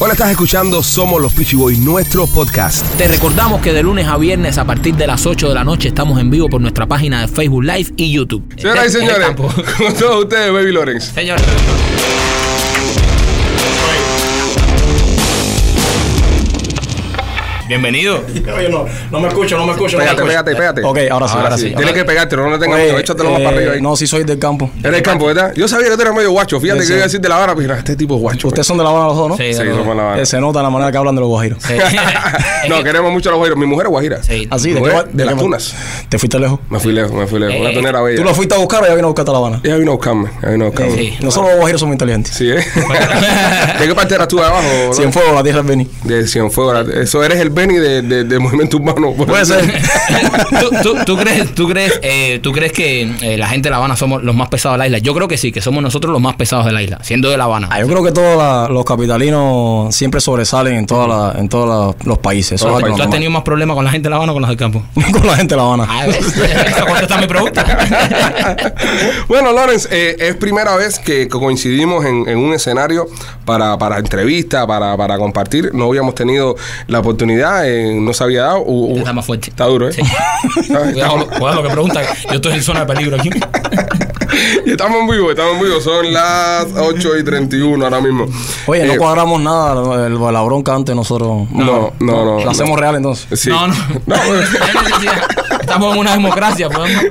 Hola, estás escuchando Somos los Peachy Boys, nuestro podcast. Te recordamos que de lunes a viernes a partir de las 8 de la noche estamos en vivo por nuestra página de Facebook Live y YouTube. Señoras y señores, con todos ustedes, Baby Lawrence. Señor. Bienvenido. Oye, no, no me escucho, no me escucho. Pégate, no me pégate, escucho. pégate. Ok, ahora sí, ahora, sí. Tienes que pegarte, no le tengas miedo. Échatelo más eh, para arriba ahí. No, sí soy del campo. Eres del campo, ¿verdad? Yo sabía que tú eras medio guacho. Fíjate Sí, que sí. iba a decir de La Habana, pero este tipo es guacho. Ustedes son de La Habana los dos, ¿no? Sí, Sí, de somos dos. La Habana. Eh, se nota la manera que hablan de los guajiros. Sí. No, queremos mucho a los guajiros. Mi mujer es guajira. Sí. Así, ¿de, Mujer va- de de las tunas. ¿Te fuiste lejos? Me fui lejos, me fui lejos. Una Eh, tunera bella. ¿Tú lo fuiste a buscar o ya vino a buscarte a La Habana? Ella vino a buscarme. Ella vino a buscarme. Sí. Nosotros los guajiros somos inteligentes. Sí, ¿eh? ¿De qué parte eras tú de abajo? Cienfuegos, la tierra es Beni. De Cienfuegos. Eso eres el Benny de, de, del movimiento urbano. Puede ser. ¿Tú, tú, tú crees, tú crees, eh, tú crees que eh, la gente de La Habana somos los más pesados de la isla? Yo creo que sí, que somos nosotros los más pesados de la isla, siendo de La Habana. Ah, yo creo que todos la- los capitalinos siempre sobresalen en, toda la- en todos la- los países. Eso es algo ¿Tú has tenido más problemas con la gente de La Habana o con los del campo? con la gente de La Habana. Ah, ¿ves? Eso contesta mi pregunta. bueno, Lawrence, eh, es primera vez que co- coincidimos en, en un escenario para, para entrevista, para, para compartir. No habíamos tenido la oportunidad, eh, no se había dado. U- u- Está más fuerte. Está duro, ¿eh? Sí. Cuidado, cuidado lo que pregunta. Yo estoy en zona de peligro aquí. Y estamos en vivo, estamos en vivo. Son las 8 y 31 ahora mismo. Oye, no Eh, cuadramos nada. el- la bronca antes nosotros. No, no, no. La hacemos real entonces. Sí. No, no. No, No. Estamos en una democracia. Podemos,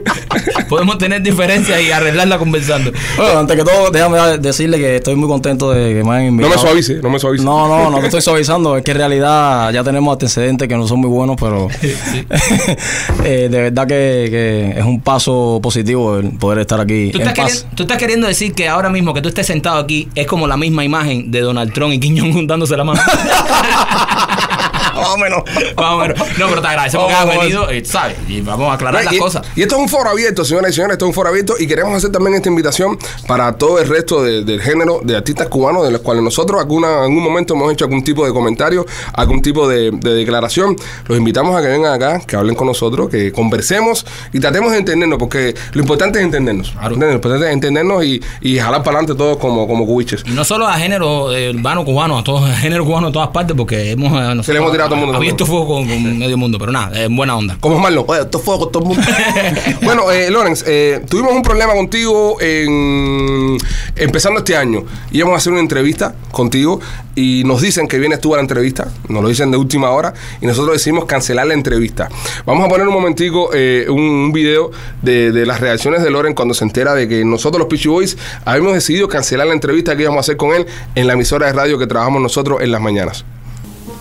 podemos tener diferencias y arreglarla conversando. Bueno, antes que todo, déjame decirle que estoy muy contento de que me hayan no invitado. me suavice, no me suavice. No, no, no te estoy suavizando. Es que en realidad ya tenemos antecedentes que no son muy buenos, pero eh, de verdad que, que es un paso positivo el poder estar aquí ¿Tú en estás, paz. queriendo, tú estás queriendo decir que ahora mismo que tú estés sentado aquí es como la misma imagen de Donald Trump y Kim Jong-un dándose la mano. Más o menos. Más o menos. No, pero te agradecemos que has venido, eh, ¿sabes? Y vamos a aclarar No, las cosas. y esto es un foro abierto, señoras y señores, esto es un foro abierto y queremos hacer también esta invitación para todo el resto de- del género de artistas cubanos, de los cuales nosotros alguna, en algún momento hemos hecho algún tipo de comentario, algún tipo de, de declaración. Los invitamos a que vengan acá, que hablen con nosotros, que conversemos y tratemos de entendernos, porque lo importante es entendernos. ¿entiendes? Lo importante es entendernos y, y jalar para adelante todos como, como cubiches. Y no solo a género eh, urbano cubano, a todos a género cubano de todas partes, porque hemos, eh, nosotros todo el mundo abierto fuego con, con medio mundo, pero nada, en buena onda. Como Marlon, oye, esto fue con todo el mundo. bueno, eh, Lorenz, eh, tuvimos un problema contigo en, empezando este año. Íbamos a hacer una entrevista contigo y nos dicen que vienes tú a la entrevista, nos lo dicen de última hora y nosotros decidimos cancelar la entrevista. Vamos a poner un momentico eh, un, un video de, de las reacciones de Loren cuando se entera de que nosotros los Peachy Boys habíamos decidido cancelar la entrevista que íbamos a hacer con él en la emisora de radio que trabajamos nosotros en las mañanas.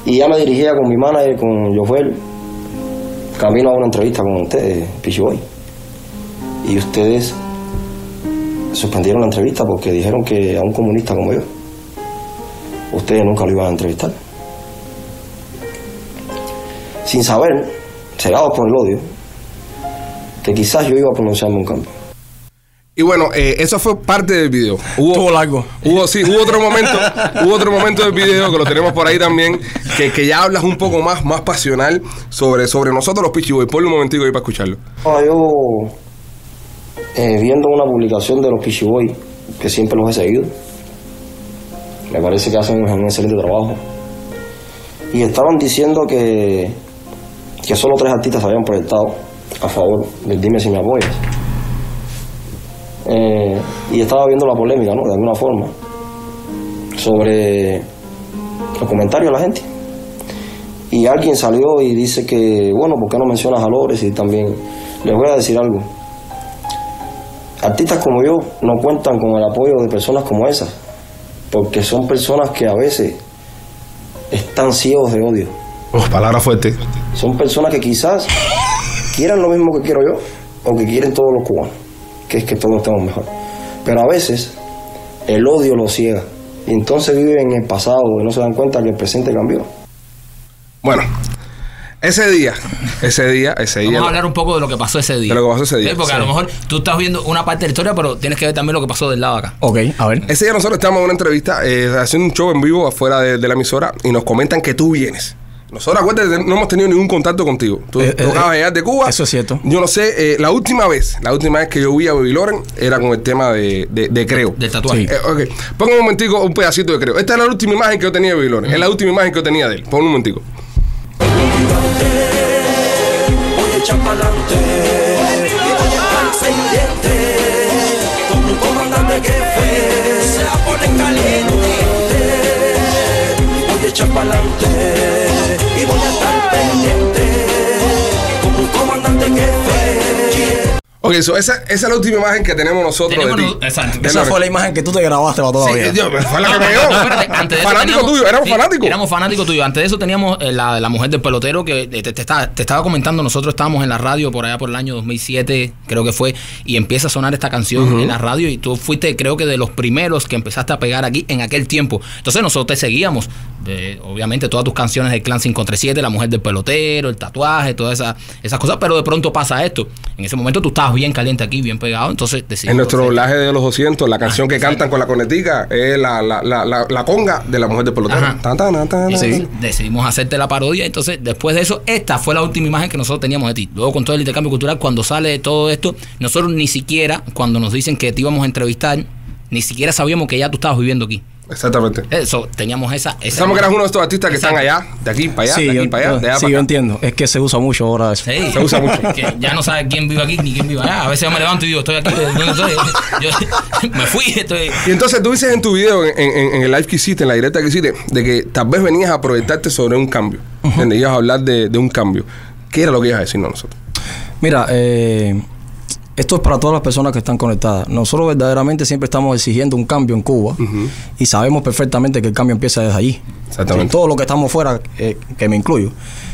Y ya me dirigía con mi manager, con Jofuel, camino a una entrevista con ustedes, Pichiboy. Y ustedes suspendieron la entrevista porque dijeron que a un comunista como yo, ustedes nunca lo iban a entrevistar. Sin saber, cegados por el odio, que quizás yo iba a pronunciarme un cambio. Y bueno, eh, eso fue parte del video. Hubo, Estuvo largo. Hubo, sí, hubo otro momento, hubo otro momento del video que lo tenemos por ahí también, que, que ya hablas un poco más, más pasional sobre, sobre nosotros los Pichi Boys. Ponle un momentico ahí para escucharlo. Yo eh, viendo una publicación de los Pichiboy, que siempre los he seguido. Me parece que hacen un excelente trabajo. Y estaban diciendo que, que solo tres artistas se habían proyectado a favor del Dime si me apoyas. Eh, y estaba viendo la polémica, ¿no? De alguna forma, sobre los comentarios de la gente. Y alguien salió y dice que, bueno, ¿por qué no mencionas a Lores? Y también les voy a decir algo. Artistas como yo no cuentan con el apoyo de personas como esas, porque son personas que a veces están ciegos de odio. Uf, palabra fuerte. Son personas que quizás quieran lo mismo que quiero yo, o que quieren todos los cubanos, que es que todos estemos mejor. Pero a veces el odio los ciega, y entonces viven en el pasado y no se dan cuenta que el presente cambió. Bueno, ese día, ese día, ese día. Vamos a hablar un poco de lo que pasó ese día. De lo que pasó ese día, Sí, Porque a lo mejor tú estás viendo una parte de la historia, pero tienes que ver también lo que pasó del lado de acá. Ok, a ver. Ese día nosotros estábamos en una entrevista, eh, haciendo un show en vivo afuera de, de la emisora y nos comentan que tú vienes. Nosotros, acuérdate, no hemos tenido ningún contacto contigo. Tú, Eh, eh, acabas de llegar de Cuba. eso es cierto. Yo no sé, eh, la última vez, la última vez que yo vi a Baby Loren era con el tema de, de, de Creo. Del tatuaje. Sí. Eh, ok, ponga un momentico un pedacito de Creo. Esta es la última imagen que yo tenía de Baby Loren. Es la última imagen que yo tenía de él. Pon un momentico. voy Ok, so esa, esa es la última imagen que tenemos nosotros Tenemos de no- ti. exacto. De Esa fue la imagen que tú te grabaste para todavía. Sí, Dios, fue la que me dio. no, espérate, antes de eso Fanático teníamos- tuyo, éramos sí, fanáticos. Éramos fanáticos tuyos. Antes de eso teníamos eh, la, la mujer del pelotero que eh, te, te estaba, te estaba comentando. Nosotros estábamos en la radio por allá por el año 2007, creo que fue, y empieza a sonar esta canción en la radio. Y tú fuiste, creo que de los primeros que empezaste a pegar aquí en aquel tiempo. Entonces nosotros te seguíamos. obviamente, todas tus canciones del Clan 537, La mujer del pelotero, el tatuaje, todas esas, esas cosas. Pero de pronto pasa esto. En ese momento tú estabas bien caliente aquí, bien pegado. Entonces decidimos En nuestro doblaje de los 200, la canción que cantan con la cornetica es la, la, la, la, la conga de la mujer de pelotero. Decidimos hacerte la parodia. Entonces, después de eso, esta fue la última imagen que nosotros teníamos de ti. Luego, con todo el intercambio cultural, cuando sale todo esto, nosotros ni siquiera, cuando nos dicen que te íbamos a entrevistar, ni siquiera sabíamos que ya tú estabas viviendo aquí. Exactamente. Eso, teníamos esa. esa Pensamos que eras uno de estos artistas que están allá, de aquí para allá, Sí, de aquí yo, para allá, de allá sí, para yo acá. entiendo. Es que se usa mucho ahora eso. Sí. Se usa mucho. Que ya no sabe quién vive aquí ni quién vive allá. A veces yo me levanto y digo, estoy aquí, ¿dónde estoy? Yo me fui, estoy. Y entonces tú dices en tu video, en, en- en el live que hiciste, en la directa que hiciste, de que tal vez venías a proyectarte sobre un cambio. ¿Entiendes? Ibas a hablar de, de un cambio. ¿Qué era lo que ibas a decirnos a nosotros? Mira, eh, esto es para todas las personas que están conectadas. Nosotros verdaderamente siempre estamos exigiendo un cambio en Cuba y sabemos perfectamente que el cambio empieza desde allí. Exactamente. Todos los que estamos fuera, eh, que me incluyo,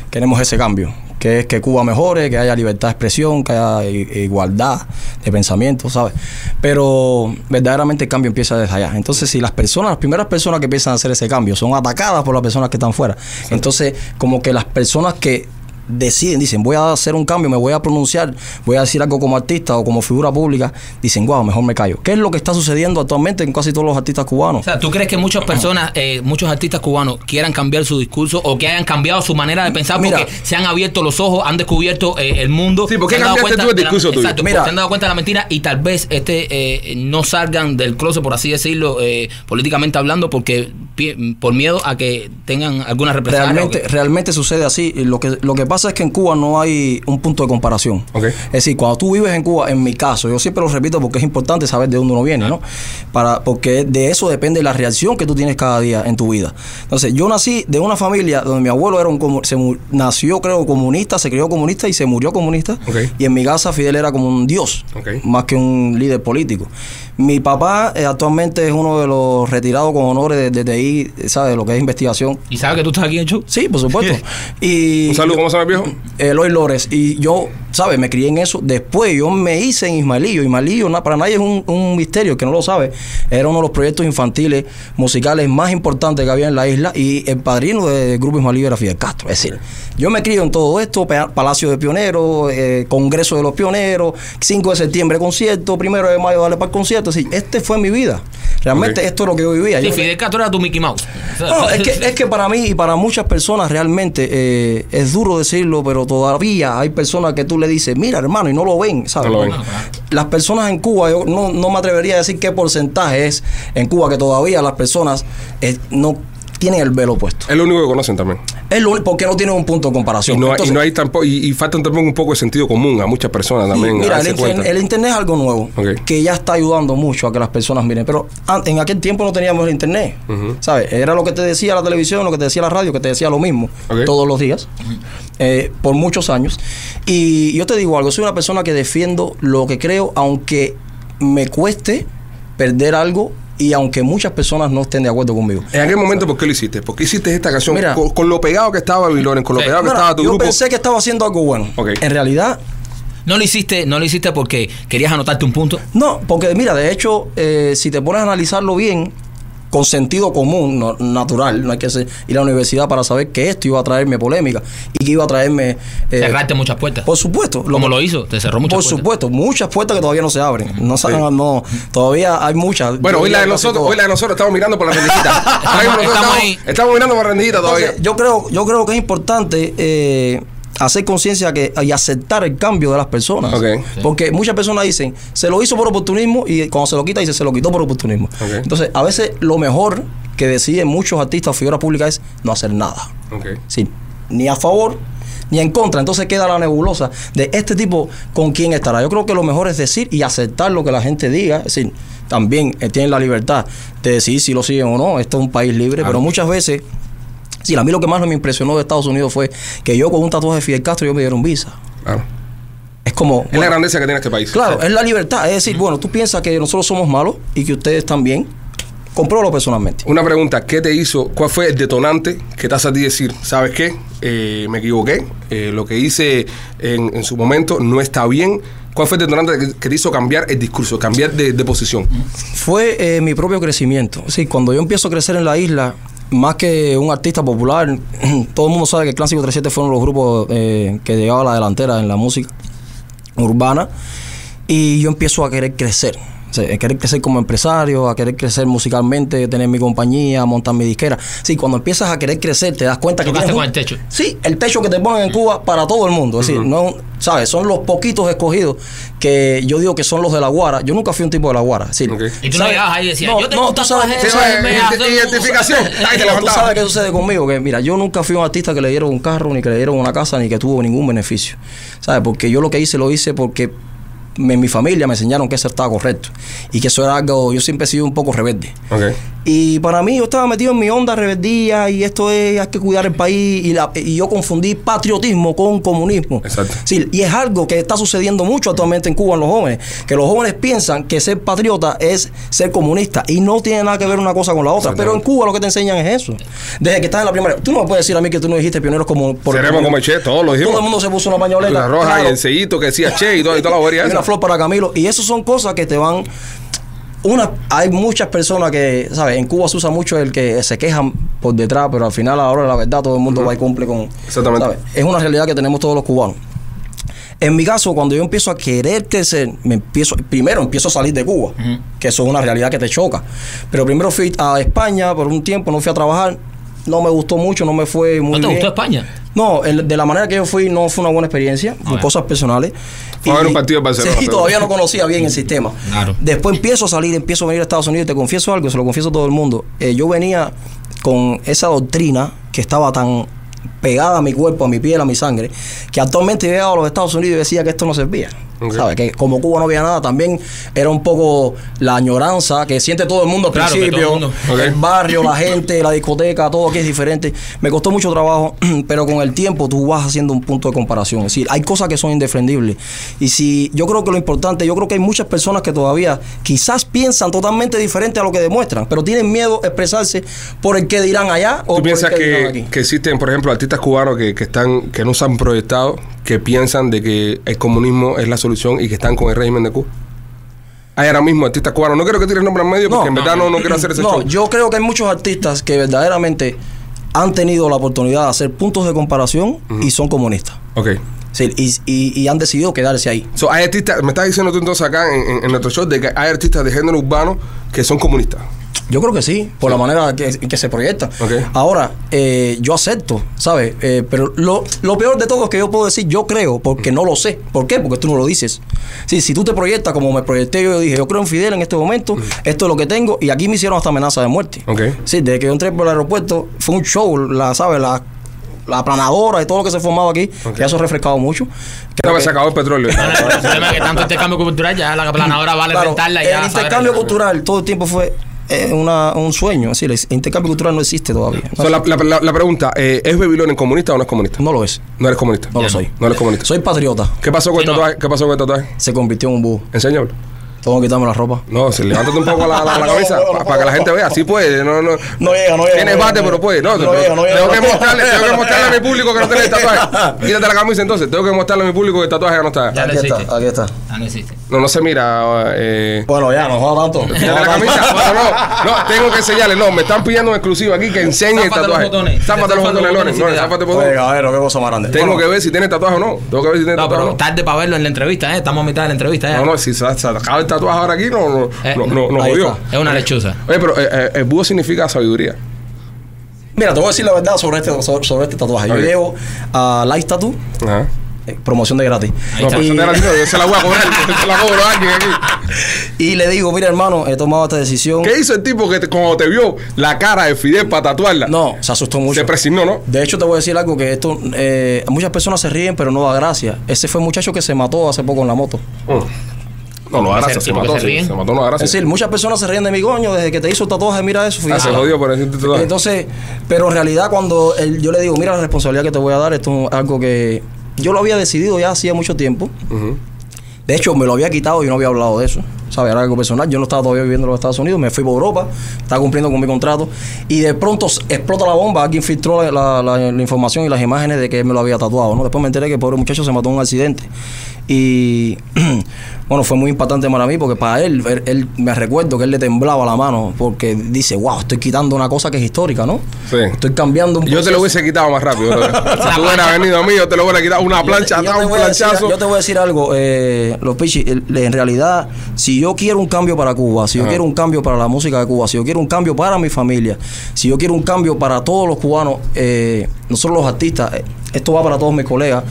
queremos ese cambio, que es que Cuba mejore, que haya libertad de expresión, que haya igualdad de pensamiento, ¿sabes? Pero verdaderamente el cambio empieza desde allá. Entonces, si las personas, las primeras personas que empiezan a hacer ese cambio son atacadas por las personas que están fuera, entonces como que las personas que deciden, dicen, voy a hacer un cambio, me voy a pronunciar, voy a decir algo como artista o como figura pública, dicen, wow, mejor me callo. ¿Qué es lo que está sucediendo actualmente en casi todos los artistas cubanos? O sea, ¿tú crees que muchas personas, eh, muchos artistas cubanos quieran cambiar su discurso o que hayan cambiado su manera de pensar Mira. porque se han abierto los ojos, han descubierto eh, el mundo? Sí, ¿por qué se han dado cambiaste tú el la- discurso tuyo? Exacto, Mira. porque se han dado cuenta de la mentira y tal vez este eh, no salgan del closet, por así decirlo, eh, políticamente hablando, porque por miedo a que tengan alguna represalia. o Realmente, que- realmente sucede así. Lo que, lo que pasa es que en Cuba no hay un punto de comparación. Es decir, cuando tú vives en Cuba, en mi caso, yo siempre lo repito porque es importante saber de dónde uno viene, ¿no? Para, porque de eso depende la reacción que tú tienes cada día en tu vida. Entonces, yo nací de una familia donde mi abuelo era un se mu- nació, creo, comunista, se crió comunista y se murió comunista. Y en mi casa Fidel era como un dios, más que un líder político. Mi papá eh, actualmente es uno de los retirados con honores de, de TI, ¿sabes? Lo que es investigación. ¿Y sabes que tú estás aquí en show? Sí, por supuesto. y Un saludo, ¿cómo se llama el viejo? Eloy Lores. Y yo, ¿sabes? Me crié en eso. Después yo me hice en Ismaelillo. Ismaelillo, na- para nadie es un, un misterio, que no lo sabe. Era uno de los proyectos infantiles musicales más importantes que había en la isla. Y el padrino del grupo Ismaelillo era Fidel Castro. Es decir, yo me crío en todo esto: pa- Palacio de Pioneros, eh, Congreso de los Pioneros, 5 de septiembre concierto, primero de mayo dale para el concierto. Es decir, este fue mi vida. Realmente esto es lo que yo vivía. Sí, Yo- Fidel Castro era tu Mickey Mouse. No, es que, es que para mí y para muchas personas realmente eh, es duro decirlo, pero todavía hay personas que tú le dices, mira hermano, y no lo ven, ¿sabes? No lo ven. Las personas en Cuba, yo no, no me atrevería a decir qué porcentaje es en Cuba que todavía las personas eh, no tienen el velo puesto. Es lo único que conocen también. Es lo único- porque no tienen un punto de Y comparación. no, hay- y no hay tampoco, y, y falta también un poco de sentido común a muchas personas también. mira, el, el internet es algo nuevo que ya está ayudando mucho a que las personas miren. Pero en aquel tiempo no teníamos el internet. ¿Sabes? Era lo que te decía la televisión, lo que te decía la radio, que te decía lo mismo todos los días, eh, por muchos años. Y yo te digo algo, soy una persona que defiendo lo que creo, aunque me cueste perder algo y aunque muchas personas no estén de acuerdo conmigo. En aquel momento, ¿por qué lo hiciste? ¿Por qué hiciste esta canción? Mira. con, con lo pegado que estaba Babilonia, con lo Sí. pegado que Mira, estaba tu yo grupo. pensé que estaba haciendo algo bueno. En realidad, No lo hiciste, no lo hiciste porque querías anotarte un punto. No, porque mira, de hecho, eh, si te pones a analizarlo bien, con sentido común, no- natural. No hay que ser- ir a la universidad para saber que esto iba a traerme polémica y que iba a traerme. eh, Cerrarte muchas puertas. por supuesto. Como lo hizo, te cerró muchas Por puertas. supuesto, muchas puertas que todavía no se abren. No, saben, no, todavía hay muchas. Bueno, hoy la de nosotros, hoy la de nosotros estamos mirando por la rendijita. Estamos estamos, ahí. estamos mirando por la rendijita todavía. Entonces, yo creo, yo creo que es importante eh, hacer conciencia que y aceptar el cambio de las personas. Porque muchas personas dicen, se lo hizo por oportunismo y cuando se lo quita dice, se lo quitó por oportunismo. Entonces, a veces lo mejor que deciden muchos artistas o figuras públicas es no hacer nada. Sí, ni a favor ni en contra. Entonces queda la nebulosa de este tipo con quién estará. Yo creo que lo mejor es decir y aceptar lo que la gente diga. Es decir, también eh, tienen la libertad de decidir si lo siguen o no. Esto es un país libre, pero muchas veces. Sí, a mí lo que más me impresionó de Estados Unidos fue que yo con un tatuaje de Fidel Castro yo me dieron visa. Claro. Es como... Es la grandeza que tiene este país. Claro, es la libertad. Es decir, bueno, tú piensas que nosotros somos malos y que ustedes también. Compruébalo personalmente. Una pregunta, ¿qué te hizo? ¿Cuál fue el detonante que te hace a ti decir, ¿sabes qué? Eh, me equivoqué, eh, lo que hice en, en su momento no está bien. ¿Cuál fue el detonante que, que te hizo cambiar el discurso, cambiar de, de posición? fue eh, mi propio crecimiento. Sí, cuando yo empiezo a crecer en la isla, más que un artista popular, todo el mundo sabe que el Clásico 37 fueron los grupos eh, que llegaban a la delantera en la música urbana. Y yo empiezo a querer crecer. A querer crecer como empresario, a querer crecer musicalmente, tener mi compañía, montar mi disquera. Sí, cuando empiezas a querer crecer, te das cuenta que Tocaste tienes con un- el techo. Sí, el techo que te ponen en Cuba para todo el mundo. Es decir, no, ¿sabes? Son los poquitos escogidos que yo digo que son los de la Guara. Yo nunca fui un tipo de la Guara. Es decir, Ok. Y tú no ¿sabes? llegabas ahí y decías, No, yo tengo no, un tú sabes- tú Sí, sabes- identificación. Ahí te no, tú sabes qué sucede conmigo, que mira, yo nunca fui un artista que le dieron un carro, ni que le dieron una casa, ni que tuvo ningún beneficio. ¿Sabes? Porque yo lo que hice, lo hice porque en mi familia me enseñaron que eso estaba correcto. Y que eso era algo, yo siempre he sido un poco rebelde. Y para mí yo estaba metido en mi onda rebeldía y esto es, hay que cuidar el país y, la- y yo confundí patriotismo con comunismo. Exacto. Sí, y es algo que está sucediendo mucho actualmente en Cuba en los jóvenes, que los jóvenes piensan que ser patriota es ser comunista y no tiene nada que ver una cosa con la otra. Pero en Cuba lo que te enseñan es eso. Desde que estás en la primaria, tú no me puedes decir a mí que tú no dijiste pioneros como por Seremos como Che, todos lo dijimos. Todo el mundo se puso una pañoleta. La roja Claro. y el sellito que decía Che y toda, y toda la bobería Y una flor para Camilo. Y eso son cosas que te van. Una, hay muchas personas que, ¿sabes? En Cuba se usa mucho el que se quejan por detrás, pero al final, a la verdad, todo el mundo va y cumple con. Exactamente. ¿sabes? Es una realidad que tenemos todos los cubanos. En mi caso, cuando yo empiezo a querer crecer, me empiezo, primero empiezo a salir de Cuba, que eso es una realidad que te choca. Pero primero fui a España por un tiempo, no fui a trabajar, no me gustó mucho, no me fue muy ¿No te bien. gustó España? No, el- de la manera que yo fui no fue una buena experiencia, por cosas personales. Fue a ver un partido de Barcelona, Sí, todavía no conocía bien el sistema. Claro. Después empiezo a salir, empiezo a venir a Estados Unidos y te confieso algo, se lo confieso a todo el mundo. Eh, yo venía con esa doctrina que estaba tan pegada a mi cuerpo, a mi piel, a mi sangre, que actualmente yo llegaba a los Estados Unidos y decía que esto no servía. Ok. ¿Sabes? Que como Cuba no había nada, también era un poco la añoranza que siente todo el mundo al Claro, el principio. mundo. El barrio, la gente, la discoteca, todo aquí es diferente. Me costó mucho trabajo, pero con el tiempo tú vas haciendo un punto de comparación. Es decir, hay cosas que son indefendibles. Y si yo creo que lo importante, yo creo que hay muchas personas que todavía quizás piensan totalmente diferente a lo que demuestran, pero tienen miedo a expresarse por el que dirán allá o ¿Tú por piensas el que, dirán que, aquí. que existen, por ejemplo, artistas cubanos que, que están que no se han proyectado, que piensan de que el comunismo es la solución y que están con el régimen de Cuba? Hay ahora mismo artistas cubanos. No quiero que tires nombre en medio porque en verdad no, no quiero hacer ese no, show. yo creo que hay muchos artistas que verdaderamente han tenido la oportunidad de hacer puntos de comparación y son comunistas. Ok. Sí, y, y- y han decidido quedarse ahí. So, hay artistas, me estás diciendo tú entonces acá en, en- en nuestro show de que hay artistas de género urbano que son comunistas. Yo creo que sí, por la manera que, que se proyecta. Ahora, eh, yo acepto, ¿sabes? Eh, pero lo, lo peor de todo es que yo puedo decir yo creo, porque no lo sé. ¿Por qué? Porque tú no lo dices. Sí, si tú te proyectas como me proyecté yo, yo dije, yo creo en Fidel en este momento, esto es lo que tengo, y aquí me hicieron hasta amenaza de muerte. Ok. Sí, desde que yo entré por el aeropuerto, fue un show, la, ¿sabes? La, la aplanadora y todo lo que se formaba aquí, Ok. que eso ha refrescado mucho. Creo No, que- se acabó el petróleo. El problema es que tanto intercambio cultural ya la planadora vale Claro, rentarla y el ya. saber- intercambio cultural todo el tiempo fue eh, una- un sueño. Es decir, el intercambio cultural no existe todavía. No, So, la, la- la- la pregunta, eh, ¿es Babylonia comunista o no es comunista? no lo es. No eres comunista. No Ya lo soy. No eres comunista. Soy patriota. ¿Qué pasó con Sí, el no. tatuaje? ¿Qué pasó con el tatuaje? Se convirtió en un búho. Enséñalo. Tengo que quitarme la ropa. No, se levántate un poco la, la, la No, camisa no, no, para que la gente vea. Sí puede. No, no. No llega, no llega, Tienes bate, no pero puede. No, No no, llega, no llega, tengo que mostrarle, tengo que mostrarle a mi público que no tiene el tatuaje. Quítate la camisa entonces. Tengo que mostrarle a mi público que el tatuaje ya no está. Ya Aquí está, aquí está. Ah, no existe. No, no se mira. Eh, Bueno, ya, no joda tanto. Quítate la camisa. No, no, no, tengo que enseñarle. No, me están pidiendo en exclusiva aquí que enseñe el los tatuaje. botones. Záfate los los botones, Loren. No, sí te da. záfate Oye, botones. caballero, qué cosa más grande. Tengo que ver si tiene tatuaje o no. Tengo que ver si tiene No, tatuaje o pero no. tarde para verlo en la entrevista, ¿eh? Estamos a mitad de la entrevista, ¿eh? No, no, si se, se acaba el tatuaje ahora aquí, no, no, Eh, no, no, jodió. está. Es una lechuza. Oye, pero eh, eh, el búho significa sabiduría. Mira, te voy a decir la verdad sobre este, sobre, sobre este tatuaje. Yo llevo a Light Tattoo, Ajá. eh, promoción de gratis. No, pero te la digo, yo se la voy a cobrar, yo se la cobro a alguien aquí. Y le digo, mira hermano, he tomado esta decisión. ¿Qué hizo el tipo que te- cuando te vio la cara de Fidel para tatuarla? No, se asustó mucho. Se presignó, ¿no? De hecho, te voy a decir algo que esto, eh, muchas personas se ríen, pero no da gracia. Ese fue el muchacho que se mató hace poco en la moto. Mm. No, no da gracia, Sí, se mató. se ríen. Se mató, no Es decir, muchas personas se ríen de mi coño desde que te hizo el tatuaje, mira eso. Ah, se fíjate. jodió por decirte tatuaje. Entonces, pero en realidad cuando él- yo le digo, mira la responsabilidad que te voy a dar, esto es algo que yo lo había decidido ya hacía mucho tiempo. De hecho, me lo había quitado y no había hablado de eso. ¿Sabes? Era algo personal. Yo no estaba todavía viviendo en los Estados Unidos. Me fui por Europa. Estaba cumpliendo con mi contrato. Y de pronto explota la bomba. Alguien filtró la, la- la- la información y las imágenes de que él me lo había tatuado. ¿no? Después me enteré que el pobre muchacho se mató en un accidente. Y bueno, fue muy impactante para mí porque para él, él, él- me recuerdo que él le temblaba la mano porque dice, wow, estoy quitando una cosa que es histórica, ¿no? Sí. Estoy cambiando un Yo te lo proceso". hubiese quitado más rápido. si tú hubieras venido a mí, yo te lo hubiera quitado una plancha, yo te un decir- planchazo. yo te voy a decir algo, eh, los pichis, en realidad, si yo quiero un cambio para Cuba, si yo Ajá. quiero un cambio para la música de Cuba, si yo quiero un cambio para mi familia, si yo quiero un cambio para todos los cubanos, eh, nosotros los artistas, eh, esto va para todos mis colegas,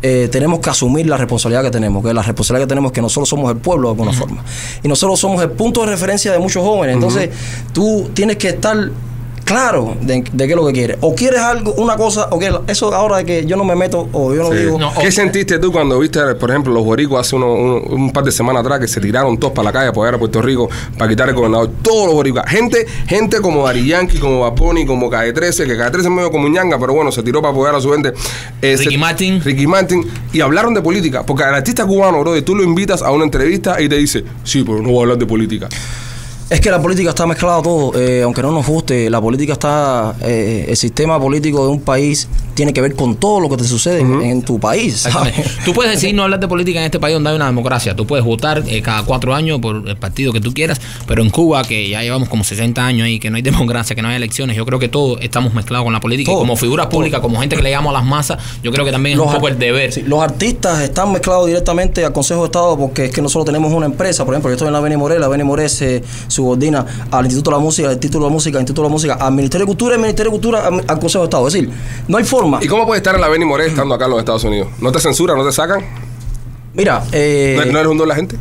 eh, tenemos que asumir la responsabilidad que tenemos, que la responsabilidad que tenemos es que nosotros somos el pueblo de alguna forma. Y nosotros somos el punto de referencia de muchos jóvenes. Entonces, tú tienes que estar claro de, de qué es lo que quieres. O quieres algo, una cosa, o que eso ahora de que yo no me meto o yo no Sí. digo. No, ¿Qué o- sentiste tú cuando viste, por ejemplo, los boricuas hace uno- un, un par de semanas atrás que se tiraron todos para la calle a apoyar a Puerto Rico para quitar el gobernador? Todos los boricuas. Gente, gente como Dari Yankee, como Baponi, como Calle 13, que Calle 13 es medio como ñanga, pero bueno, se tiró para apoyar a su gente. Eh, Ricky se- Martin. Ricky Martin. Y hablaron de política. Porque al artista cubano, bro, tú lo invitas a una entrevista y te dice, sí, pero no voy a hablar de política. Es que la política está mezclada todo, eh, aunque no nos guste, la política está, eh, el sistema político de un país tiene que ver con todo lo que te sucede en- en tu país. ¿sabes? Tú puedes decidir no hablar de política en este país donde hay una democracia. Tú puedes votar eh, cada cuatro años por el partido que tú quieras, pero en Cuba, que ya llevamos como 60 años ahí, que no hay democracia, que no hay elecciones, yo creo que todos estamos mezclados con la política. Todo. y como figuras públicas, como gente que le llegamos a las masas, yo creo que también es un Los poco el deber. sí, los artistas están mezclados directamente al Consejo de Estado porque es que nosotros tenemos una empresa, por ejemplo, yo estoy en la Beni Moré, la Beni Moré se subordina al Instituto de la Música, al Título de la Música, al Instituto de la Música, al Ministerio de Cultura y al Ministerio de Cultura al, al Consejo de Estado. Es decir, no hay forma. ¿Y cómo puedes estar en la Benny Moré estando acá en los Estados Unidos? ¿No te censuran, no te sacan? Mira, eh, ¿No, no eres un don de la gente?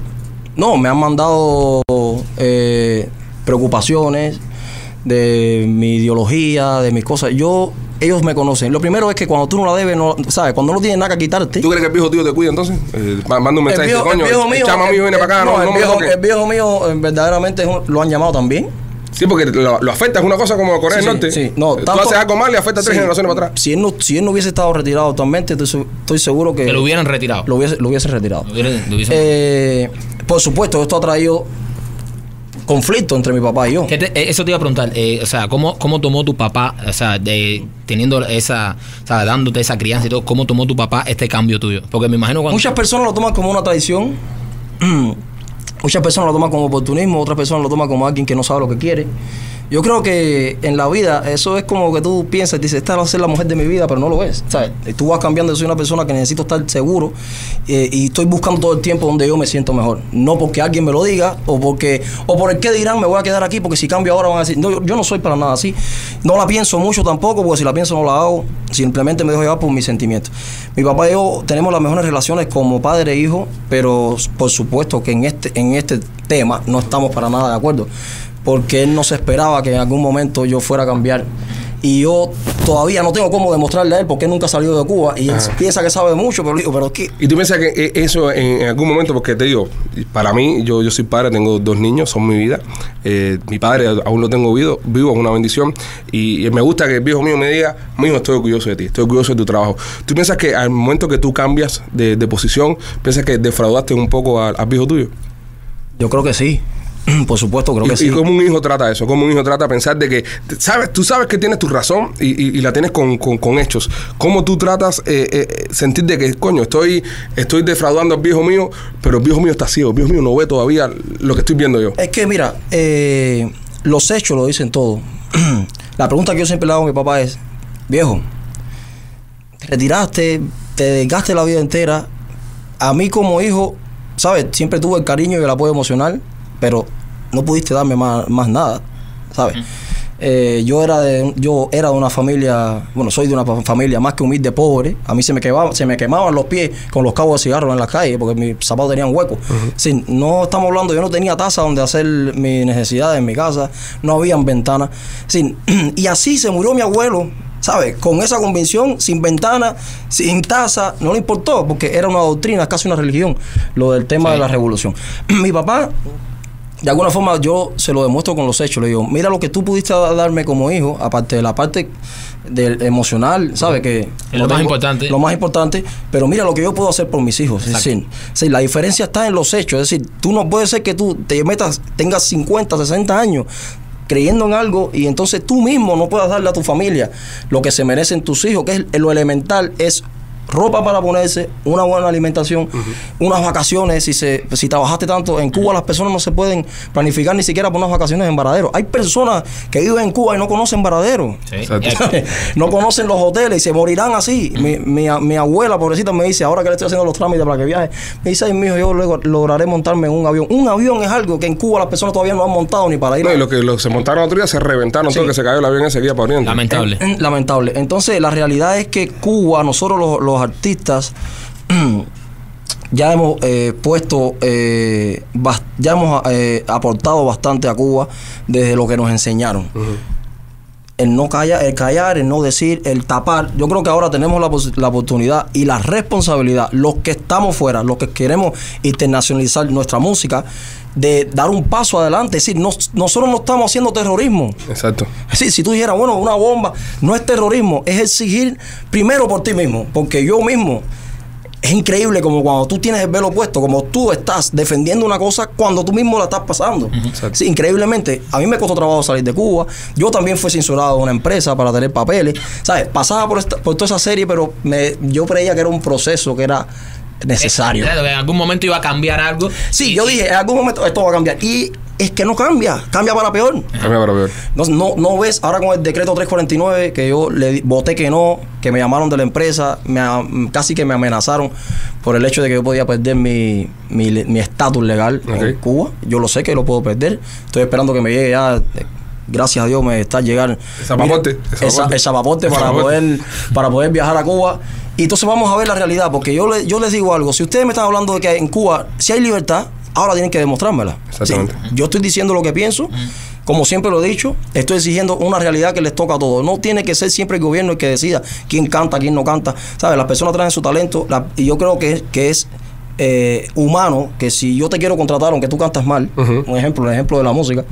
No, me han mandado eh, preocupaciones de mi ideología, de mis cosas. Yo, ellos me conocen. Lo primero es que cuando tú no la debes, no, ¿sabes? Cuando no tienes nada que quitarte. ¿Tú crees que el viejo tío te cuida entonces? Eh, ma- manda un mensaje y dice, coño, el, chama mío viene el- para acá, no, no, el, no me viejo, el viejo mío eh, verdaderamente es un- lo han llamado también. Sí, porque lo, lo afecta, es una cosa como Corea Sí, del sí, Norte. sí. No, Tú tanto- haces algo mal y afecta a tres Sí. generaciones para atrás. Si él no, si él no hubiese estado retirado actualmente, estoy, estoy seguro que, Que lo hubieran retirado. lo hubiese, lo hubiese retirado. Lo lo Eh, por supuesto, esto ha traído conflicto entre mi papá y yo. ¿Qué te- eh, eso te iba a preguntar, eh, o sea, ¿cómo, ¿cómo tomó tu papá, o sea, de, teniendo esa, o sea, dándote esa crianza y todo, cómo tomó tu papá este cambio tuyo? Porque me imagino cuando... Muchas personas lo toman como una traición. Muchas personas lo toman como oportunismo, otras personas lo toman como alguien que no sabe lo que quiere. Yo creo que en la vida eso es como que tú piensas dices, esta va a ser la mujer de mi vida, pero no lo es. ¿sabes? Tú vas cambiando, soy una persona que necesito estar seguro eh, y estoy buscando todo el tiempo donde yo me siento mejor. No porque alguien me lo diga o porque o por el que dirán me voy a quedar aquí porque si cambio ahora van a decir, no, yo, yo no soy para nada así. No la pienso mucho tampoco porque si la pienso no la hago, simplemente me dejo llevar por mis sentimientos. Mi papá y yo tenemos las mejores relaciones como padre e hijo, pero por supuesto que en este, en este tema no estamos para nada de acuerdo porque él no se esperaba que en algún momento yo fuera a cambiar. Y yo todavía no tengo cómo demostrarle a él porque nunca salió de Cuba y él piensa que sabe mucho, pero digo, pero ¿qué? Y tú piensas que eh, eso en, en algún momento, porque te digo, para mí, yo, yo soy padre, tengo dos niños, son mi vida. Eh, mi padre aún lo tengo vivo, vivo, es una bendición. Y, y me gusta que el viejo mío me diga, mijo, estoy orgulloso de ti, estoy orgulloso de tu trabajo. ¿Tú piensas que al momento que tú cambias de, de posición, piensas que defraudaste un poco al, al viejo tuyo? Yo creo que sí. Por supuesto, creo ¿Y, que y sí. cómo un hijo trata eso? ¿Cómo un hijo trata pensar de que, sabes, tú sabes que tienes tu razón y, y- y la tienes con, con- con hechos? ¿Cómo tú tratas eh, eh, sentir de que, coño, estoy, estoy defraudando al viejo mío, pero el viejo mío está ciego, el viejo mío no ve todavía lo que estoy viendo yo? Es que mira, eh, los hechos lo dicen todo. La pregunta que yo siempre le hago a mi papá es, viejo, te retiraste, te dedicaste la vida entera. A mí como hijo, ¿sabes? Siempre tuve el cariño y el apoyo emocional, pero no pudiste darme más, más nada, ¿sabes? Eh, yo era de yo era de una familia, bueno, soy de una fa- familia más que humilde, pobre. A mí se me quemaban, se me quemaban los pies con los cabos de cigarro en la calle porque mis zapatos tenían huecos. Sí, no estamos hablando, yo no tenía taza donde hacer mis necesidades en mi casa, no habían ventanas. Sí, y así se murió mi abuelo, ¿sabes? Con esa convicción, sin ventana, sin taza, no le importó porque era una doctrina, casi una religión, lo del tema de la revolución. mi papá de alguna forma yo se lo demuestro con los hechos. Le digo, mira lo que tú pudiste da- darme como hijo, aparte de la parte del emocional, ¿sabes? Que Es lo más importante. Lo más importante, pero mira lo que yo puedo hacer por mis hijos. Es decir, sí, la diferencia está en los hechos. Es decir, tú no puede ser que tú te metas, tengas 50, 60 años creyendo en algo y entonces tú mismo no puedas darle a tu familia lo que se merecen tus hijos, que es lo elemental, es ropa para ponerse, una buena alimentación, unas vacaciones. Si se, si trabajaste tanto en Cuba, las personas no se pueden planificar ni siquiera por unas vacaciones en Varadero. Hay personas que viven en Cuba y no conocen Varadero. Sí. No conocen los hoteles y se morirán así. Mi, mi, mi abuela, pobrecita, me dice, ahora que le estoy haciendo los trámites para que viaje, me dice, ay, mijo, yo luego lograré montarme en un avión. Un avión es algo que en Cuba las personas todavía no han montado ni para ir No, a- y lo que lo- se montaron otro día se reventaron todo, que se cayó el avión ese día para Oriente. Lamentable. Eh, Lamentable. Entonces, la realidad es que Cuba, nosotros los, los artistas, ya hemos eh, puesto, eh, ya hemos eh, aportado bastante a Cuba desde lo que nos enseñaron. El no callar, el callar, el no decir, el tapar. Yo creo que ahora tenemos la, la oportunidad y la responsabilidad, los que estamos fuera, los que queremos internacionalizar nuestra música, de dar un paso adelante. Es decir, no- nosotros no estamos haciendo terrorismo. Exacto. Sí, si tú dijeras, bueno, una bomba no es terrorismo, es exigir primero por ti mismo, porque yo mismo es increíble como cuando tú tienes el velo puesto, como tú estás defendiendo una cosa cuando tú mismo la estás pasando. Sí, increíblemente, a mí me costó trabajo salir de Cuba, yo también fui censurado de una empresa para tener papeles, ¿sabes? Pasaba por, esta- por toda esa serie, pero me, yo creía que era un proceso que era necesario. Claro, que en algún momento iba a cambiar algo. Sí, Y- yo dije, en algún momento esto va a cambiar. Y es que no cambia, cambia para peor. Cambia para peor. No, no, no ves ahora con el decreto 349 que yo le voté que no, que me llamaron de la empresa, me, casi que me amenazaron por el hecho de que yo podía perder mi mi le- mi estatus legal en Cuba. Yo lo sé que lo puedo perder. Estoy esperando que me llegue ya. eh, Gracias a Dios me está el pasaporte El para poder para poder viajar a Cuba. Y entonces vamos a ver la realidad, porque yo, le- yo les digo algo. Si ustedes me están hablando de que en Cuba si hay libertad, ahora tienen que demostrármela. Exactamente. Sí, yo estoy diciendo lo que pienso, como siempre lo he dicho, estoy exigiendo una realidad que les toca a todos. No tiene que ser siempre el gobierno el que decida quién canta, quién no canta. ¿Sabes? Las personas traen su talento la- y yo creo que, que es eh, humano que si yo te quiero contratar, aunque tú cantas mal, un ejemplo, un ejemplo de la música,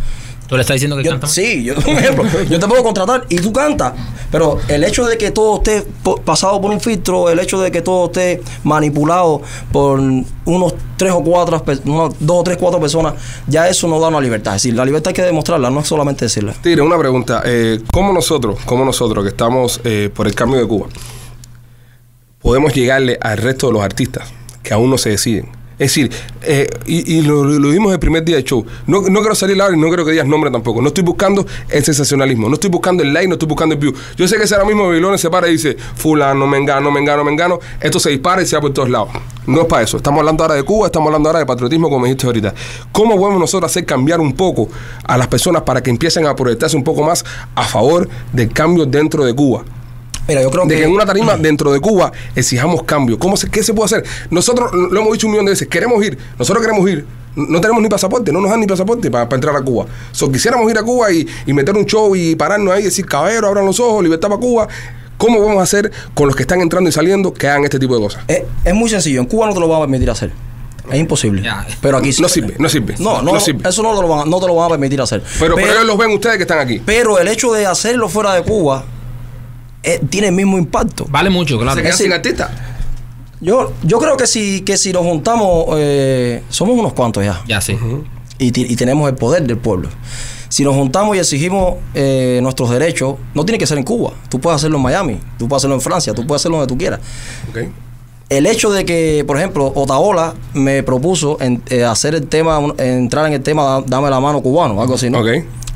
Tú le estás diciendo que yo- canta sí, yo, ejemplo, yo te puedo contratar y tú cantas, pero el hecho de que todo esté pasado por un filtro, el hecho de que todo esté manipulado por unos tres o cuatro, unos dos o tres, cuatro personas, ya eso no da una libertad. Es decir, la libertad hay que demostrarla, no es solamente decirla. Tigre, una pregunta. Eh, ¿Cómo nosotros, cómo nosotros que estamos eh, por el cambio de Cuba, podemos llegarle al resto de los artistas que aún no se deciden? Es decir, eh, y, lo, vimos el primer día del show. No, no quiero salir ahora y no quiero que digas nombre tampoco. No estoy buscando el sensacionalismo. No estoy buscando el like, no estoy buscando el view. Yo sé que si ahora mismo Babilones se para y dice, fulano, mengano, mengano, mengano, esto se dispara y se va por todos lados. No es para eso. Estamos hablando ahora de Cuba, estamos hablando ahora de patriotismo, como dijiste ahorita. ¿Cómo podemos nosotros hacer cambiar un poco a las personas para que empiecen a proyectarse un poco más a favor del cambio dentro de Cuba? Mira, yo creo de que, que en una tarima dentro de Cuba exijamos cambio. ¿Cómo se, ¿Qué se puede hacer? Nosotros lo hemos dicho un millón de veces, queremos ir, nosotros queremos ir, no tenemos ni pasaporte, no nos dan ni pasaporte para, entrar a Cuba. So, quisiéramos ir a Cuba y, y meter un show y pararnos ahí y decir, caballero, abran los ojos, libertad para Cuba. ¿Cómo vamos a hacer con los que están entrando y saliendo que hagan este tipo de cosas? es, es muy sencillo, en Cuba no te lo van a permitir hacer. Es imposible. Ya. Pero aquí sí. No sirve, no sirve. No, no, No sirve. eso no te, lo van, a- no te lo van a permitir hacer. Pero, pero ellos los ven ustedes que están aquí. pero el hecho de hacerlo fuera de Cuba eh, tiene el mismo impacto. Vale mucho, claro. Se sin artista. Yo, yo creo que si, que si nos juntamos, eh, somos unos cuantos ya. Ya sí. y, y tenemos el poder del pueblo. Si nos juntamos y exigimos eh, nuestros derechos, no tiene que ser en Cuba. Tú puedes hacerlo en Miami, tú puedes hacerlo en Francia, tú puedes hacerlo donde tú quieras. Ok. El hecho de que, por ejemplo, Otaola me propuso en- eh, hacer el tema, entrar en el tema da- Dame la mano cubano, algo así, ¿no? Ok.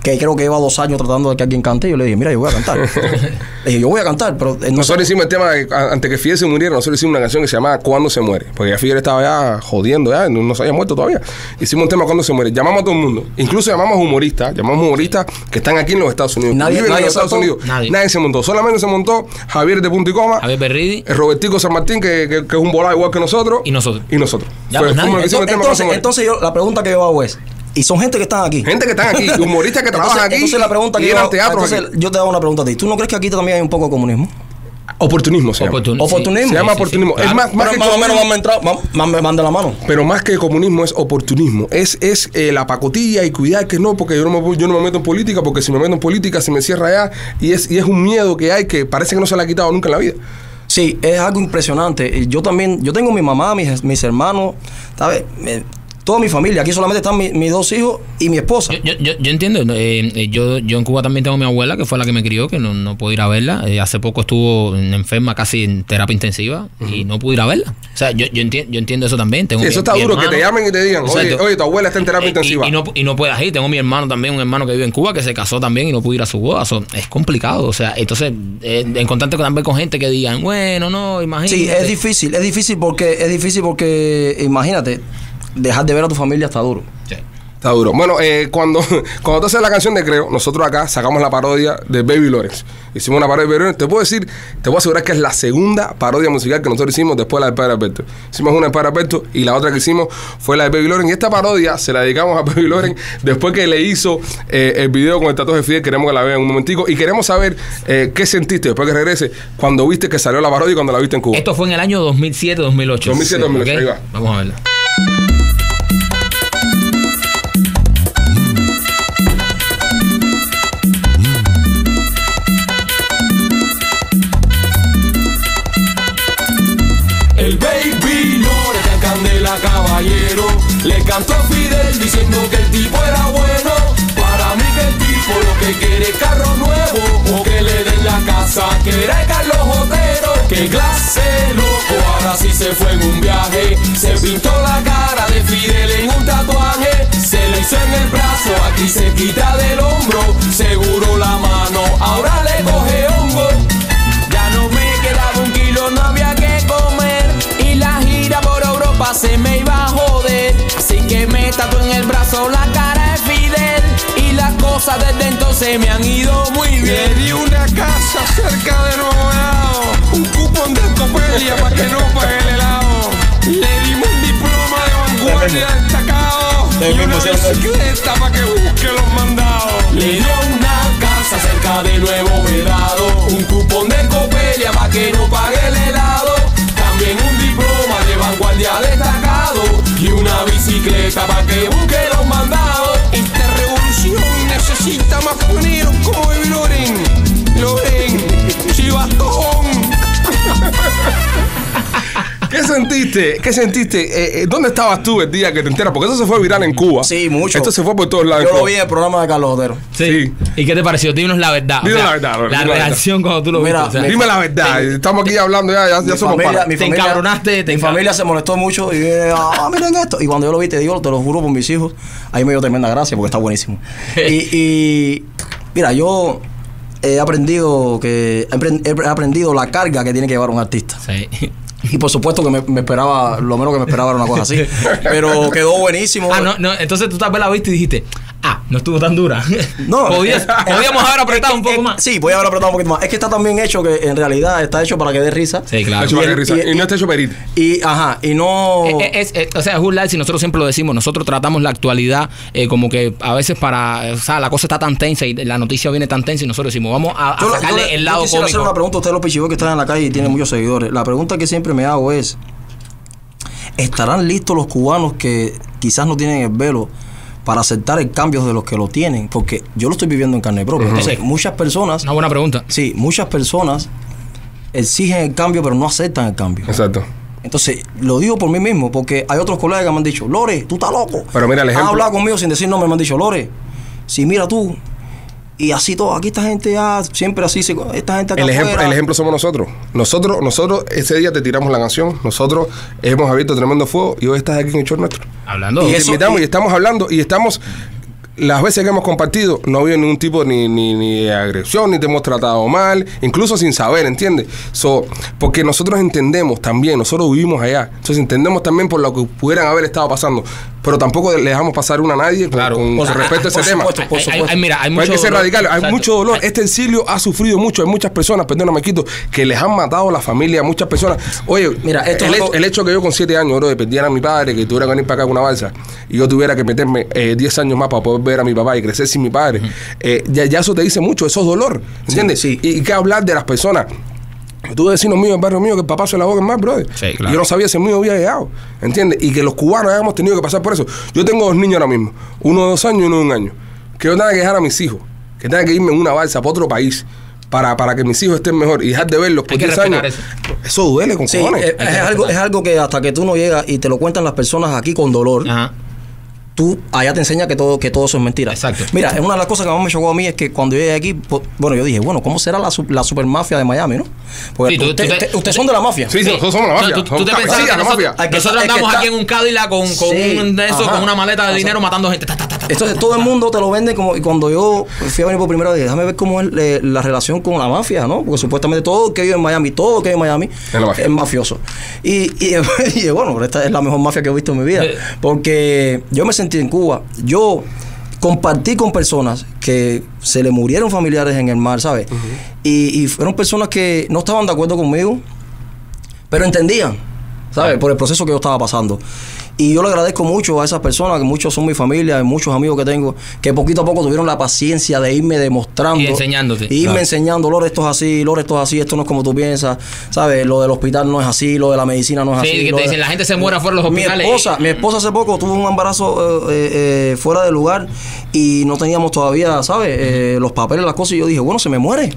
Que creo que lleva dos años tratando de que alguien cante. Y yo le dije, mira, yo voy a cantar. le dije, yo voy a cantar, pero eh, no Nosotros hicimos el tema, de- antes que Fidel se muriera, nosotros hicimos una canción que se llamaba Cuando se muere. Porque ya Fidel estaba ya jodiendo, ya no, no se había muerto todavía. Hicimos un tema Cuando se muere. Llamamos a todo el mundo. Incluso llamamos humoristas. Llamamos humoristas que están aquí en los Estados Unidos. Nadie- en nadie los Estados se montó. Unidos. Nadie. se montó. Solamente se montó Javier de Punto y Coma. Javier Berridi. el Robertico San Martín, que, que- que es un volado igual que nosotros. Y nosotros. Y nosotros. Ya, pues, nadie. Entonces, muere. entonces yo, la pregunta que yo hago es, y son gente que están aquí. Gente que están aquí, humoristas que trabajan Entonces, aquí. entonces la pregunta y que yo, entonces aquí. te hago una pregunta a ti. ¿Tú no crees que aquí también hay un poco de comunismo? Oportunismo se llama. Oportun- Oportunismo. Se llama Sí, sí, sí, oportunismo. Es claro. más, más Pero que más o menos comunismo. vamos a entrar, vamos- más la mano. Pero más que comunismo es oportunismo. Es, es eh, la pacotilla y cuidar que no, porque yo no, me, voy- yo no me meto en política, porque si me meto en política se me cierra allá. Y es, y es un miedo que hay que parece que no se le ha quitado nunca en la vida. Sí, es algo impresionante. Y Yo también, yo tengo mi mamá, mis, mis hermanos, ¿sabes? Toda mi familia. Aquí solamente están mi- mis dos hijos y mi esposa. Yo, yo, yo, entiendo. eh, eh, yo, yo en Cuba también tengo a mi abuela, que fue la que me crió, que no, no pude ir a verla. Eh, hace poco estuvo enferma, casi en terapia intensiva, y no pude ir a verla. O sea, yo, yo, entiendo, yo entiendo eso también. Tengo Sí, mi- eso está duro, que te llamen y te digan, oye, tu abuela está en terapia intensiva. Y, y no, y no puedas ir. Tengo mi hermano también, un hermano que vive en Cuba, que se casó también y no pudo ir a su boda. Es complicado. O sea, entonces, eh, encontrarte también con gente que digan, bueno, no, imagínate. Sí, es difícil, es difícil porque, es difícil porque, imagínate, dejar de ver a tu familia está duro. Sí. Está duro. Bueno, eh, cuando, cuando tú haces la canción de Creo, nosotros acá sacamos la parodia de Baby Lawrence. Hicimos una parodia de Baby Lawrence. Te puedo decir, te puedo asegurar que es la segunda parodia musical que nosotros hicimos después de la del Padre Alberto. Hicimos una del Padre Alberto y la otra que hicimos fue la de Baby Lawrence. Y esta parodia se la dedicamos a Baby Lawrence después que le hizo eh, el video con el tatuaje de Fidel. Queremos que la vean un momentico. Y queremos saber eh, qué sentiste después que regrese cuando viste que salió la parodia y cuando la viste en Cuba. Esto fue en el año 2007-2008. 2007-2008, ¿ok? ahí va. Vamos a verla. Le cantó Fidel diciendo que el tipo era bueno. Para mí que el tipo lo que quiere es carro nuevo o que le den la casa que era Carlos Otero. Que clase loco, ahora sí se fue en un viaje. Se pintó la cara de Fidel en un tatuaje. Se lo hizo en el brazo, aquí se quita del hombro. Seguro la mano, ahora le coge hongo. Ya no me quedaba un kilo, no había Europa se me iba a joder. Así que me tatué en el brazo la cara de Fidel. Y las cosas desde entonces me han ido muy bien. Le di una casa cerca de Nuevo Helado, un cupón de Copelia para que no pague el helado. Le dimos un diploma de vanguardia destacado y una bicicleta para que busque los mandados. Le dio una casa cerca de Nuevo Vedado, un cupón de Copelia para que no pague el helado. Destacado y una bicicleta para que busque los mandados. Esta revolución necesita más pioneros como Baby Loren. Loren, chivatón. ¿Qué sentiste? ¿Qué sentiste? Eh, eh, ¿Dónde estabas tú el día que te enteras? Porque eso se fue viral en Cuba. Sí, mucho. Esto se fue por todos lados. Yo lo vi en el programa de Carlos Otero. Sí. ¿Y qué te pareció? Dinos la verdad. Dinos la verdad, Robert, La dime la reacción cuando tú lo Mira, viste. o sea, me- Dime la verdad. Estamos aquí hablando ya, ya, ya Mi somos familia, mi Te familia- encabronaste, te mi familia se molestó mucho y dije, ah, miren esto. Y cuando yo lo vi, te digo, te lo juro por mis hijos, ahí me dio tremenda gracia porque está buenísimo. y, y, mira, yo he aprendido que he aprendido la carga que tiene que llevar un artista. Sí. Y por supuesto que me, me esperaba, lo menos que me esperaba era una cosa así. Pero quedó buenísimo. Ah, no, no. Entonces tú tal vez la viste y dijiste, ah, no estuvo tan dura. No, Podías- eh, podíamos haber apretado un eh, poco eh, más. Sí, voy a haber apretado un poquito más. Es que está tan bien hecho que en realidad está hecho para que dé risa. Sí, claro. Hecho para Y que el- risa. y- Y no está hecho perito. Y, ajá, y no. Eh, eh, es- eh, o sea, es un live, si nosotros siempre lo decimos, nosotros tratamos la actualidad eh, como que a veces para, o sea, la cosa está tan tensa y la noticia viene tan tensa y nosotros decimos, vamos a, a Yo- yo sacarle le- el yo lado quisiera hacer una cómico. pregunta a ustedes los pichibos que están en la calle y tienen muchos seguidores. La pregunta que siempre me hago es, ¿estarán listos los cubanos que quizás no tienen el velo para aceptar el cambio de los que lo tienen? Porque yo lo estoy viviendo en carne propia. Entonces, muchas personas, Una buena pregunta. sí, muchas personas exigen el cambio pero no aceptan el cambio. Exacto. Entonces, lo digo por mí mismo, porque hay otros colegas que me han dicho, Lore, tú estás loco. Pero mira el ejemplo. hablado conmigo sin decir nombre, me han dicho, Lore, si mira tú, y así todo, aquí esta gente ya, siempre así, se- esta gente acá El ejemplo, el ejemplo somos nosotros. Nosotros, nosotros ese día te tiramos la canción. Nosotros hemos abierto tremendo fuego y hoy estás aquí en el show nuestro. Hablando. Y, eso- invitamos y- y estamos hablando y estamos. Las veces que hemos compartido no ha habido ningún tipo ni, ni, ni de agresión, ni te hemos tratado mal, incluso sin saber, ¿entiendes? So, porque nosotros entendemos también, nosotros vivimos allá, entonces entendemos también por lo que pudieran haber estado pasando, pero tampoco le dejamos pasar una a nadie con- Claro. con, respecto a ese por tema. supuesto, por Hay- hay- supuesto. hay- mira, hay Pues mucho hay que ser dolor. radical, hay Exacto. mucho dolor. Este exilio ha sufrido mucho. Hay muchas personas, perdona, me quito, que les han matado a la familia, muchas personas. Oye, Mira, esto el, hecho, el hecho que yo con siete años, bro, de perdiera a mi padre, que tuviera que venir para acá con una balsa, y yo tuviera que meterme eh, 10 años más para poder ver a mi papá y crecer sin mi padre, eh, ya, ya eso te dice mucho, eso es dolor, ¿entiendes? sí. Y, y que hablar de las personas. Tuve vecinos míos del barrio mío que el papá se la boca más, brother. Sí, claro. Y yo no sabía si el mío había llegado, ¿entiendes? Y que los cubanos hayamos tenido que pasar por eso. Yo tengo dos niños ahora mismo, uno de dos años y uno de un año. Que yo tenga que dejar a mis hijos, que tenga que irme en una balsa para otro país. Para, para que mis hijos estén mejor y dejar de verlos por Hay que 10 años. Eso. duele con Sí, cojones. es, algo, es algo que hasta que tú no llegas y te lo cuentan las personas aquí con dolor, Ajá. Tú allá te enseña que todo, que todo eso es mentira. Exacto. Mira, una de las cosas que más me chocó a mí es que cuando yo llegué aquí, bueno, yo dije, bueno, ¿cómo será la, la supermafia de Miami, no? Porque Sí, tú- usted- tú te- usted- ustedes son de la mafia. Sí, sí, nosotros somos la No, mafia. tú, te pensabas que de la nosotros, mafia. Nosotros andamos aquí en un Cadillac con, con, Sí, un de eso, con una maleta de dinero matando gente. Ta, ta. Entonces todo el mundo te lo vende como y cuando yo fui a venir por primera vez, déjame ver cómo es eh, la relación con la mafia, ¿no? Porque supuestamente todo que vive en Miami, todo que vive en Miami Es la mafia. es mafioso. Y, y, y, bueno, esta es la mejor mafia que he visto en mi vida. Porque yo me sentí en Cuba, yo compartí con personas que se le murieron familiares en el mar, ¿sabes? y, y fueron personas que no estaban de acuerdo conmigo, pero entendían, ¿sabes? Por el proceso que yo estaba pasando. Y yo le agradezco mucho a esas personas, que muchos son mi familia, muchos amigos que tengo, que poquito a poco tuvieron la paciencia de irme demostrando. Y enseñándote. Y irme Claro. enseñando, Lore, esto es así, Lore, esto es así, esto no es como tú piensas, ¿sabes? Lo del hospital no es así, lo de la medicina no es Sí, así. que lo te de- dicen, la gente se muere afuera de los mi hospitales. esposa, mi esposa hace poco tuvo un embarazo eh, eh, fuera de lugar y no teníamos todavía, ¿sabes? Eh, los papeles, las cosas. Y yo dije, bueno, se me muere.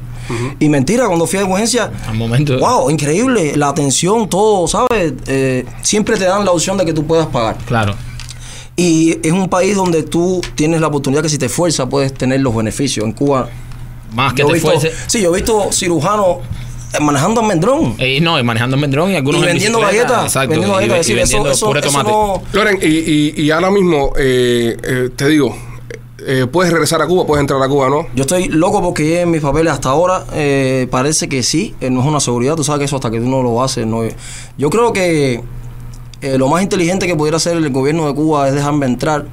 Y mentira, cuando fui a urgencia, Al momento. wow, increíble, la atención, todo, ¿sabes? Eh, siempre te dan la opción de que tú puedas pagar. Claro. Y es un país donde tú tienes la oportunidad que si te esfuerzas puedes tener los beneficios. En Cuba, Más que yo te visto, sí, yo he visto cirujanos eh, manejando almendrón Eh, no, y manejando en Mendrón y algunos y en vendiendo galletas, Exacto. vendiendo y, galletas, y es decir, eso, vendiendo eso, puré eso tomate. no, Loren, y, y, y ahora mismo, eh, eh, te digo, eh, puedes regresar a Cuba, puedes entrar a Cuba, ¿no? Yo estoy loco porque lleguen mis papeles hasta ahora. eh, parece que sí, eh, no es una seguridad. Tú sabes que eso hasta que tú no lo haces. No es- Yo creo que eh, lo más inteligente que pudiera hacer el gobierno de Cuba es dejarme entrar